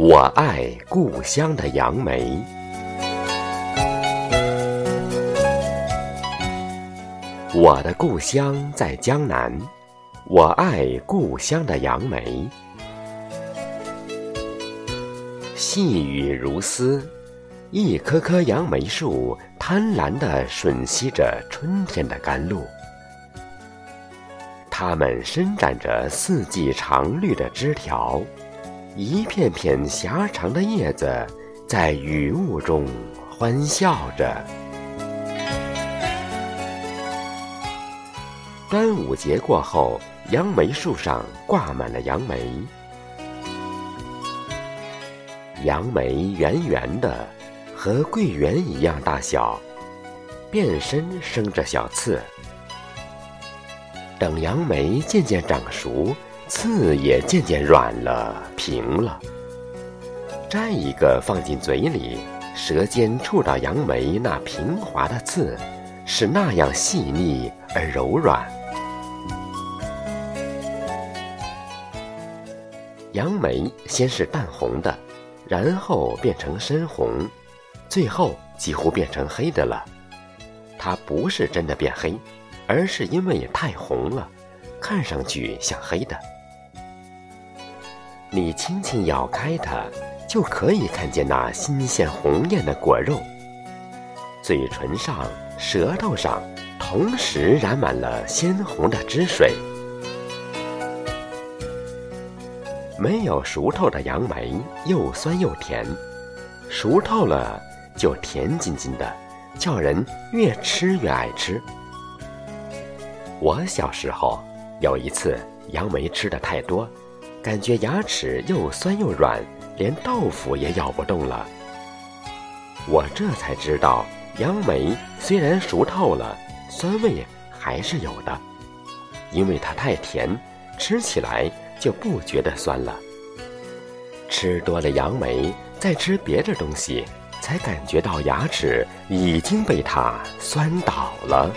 我爱故乡的杨梅。我的故乡在江南，我爱故乡的杨梅。细雨如丝，一棵棵杨梅树贪婪地吮吸着春天的甘露，它们伸展着四季常绿的枝条。一片片狭长的叶子在雨雾中欢笑着。端午节过后，杨梅树上挂满了杨梅。杨梅圆圆的，和桂圆一样大小，遍身生着小刺。等杨梅渐渐长熟。刺也渐渐软了、平了。摘一个放进嘴里，舌尖触到杨梅那平滑的刺，是那样细腻而柔软。杨梅先是淡红的，然后变成深红，最后几乎变成黑的了。它不是真的变黑，而是因为太红了，看上去像黑的。你轻轻咬开它，就可以看见那新鲜红艳的果肉。嘴唇上、舌头上同时染满了鲜红的汁水。没有熟透的杨梅又酸又甜，熟透了就甜津津的，叫人越吃越爱吃。我小时候有一次杨梅吃的太多。感觉牙齿又酸又软，连豆腐也咬不动了。我这才知道，杨梅虽然熟透了，酸味还是有的，因为它太甜，吃起来就不觉得酸了。吃多了杨梅，再吃别的东西，才感觉到牙齿已经被它酸倒了。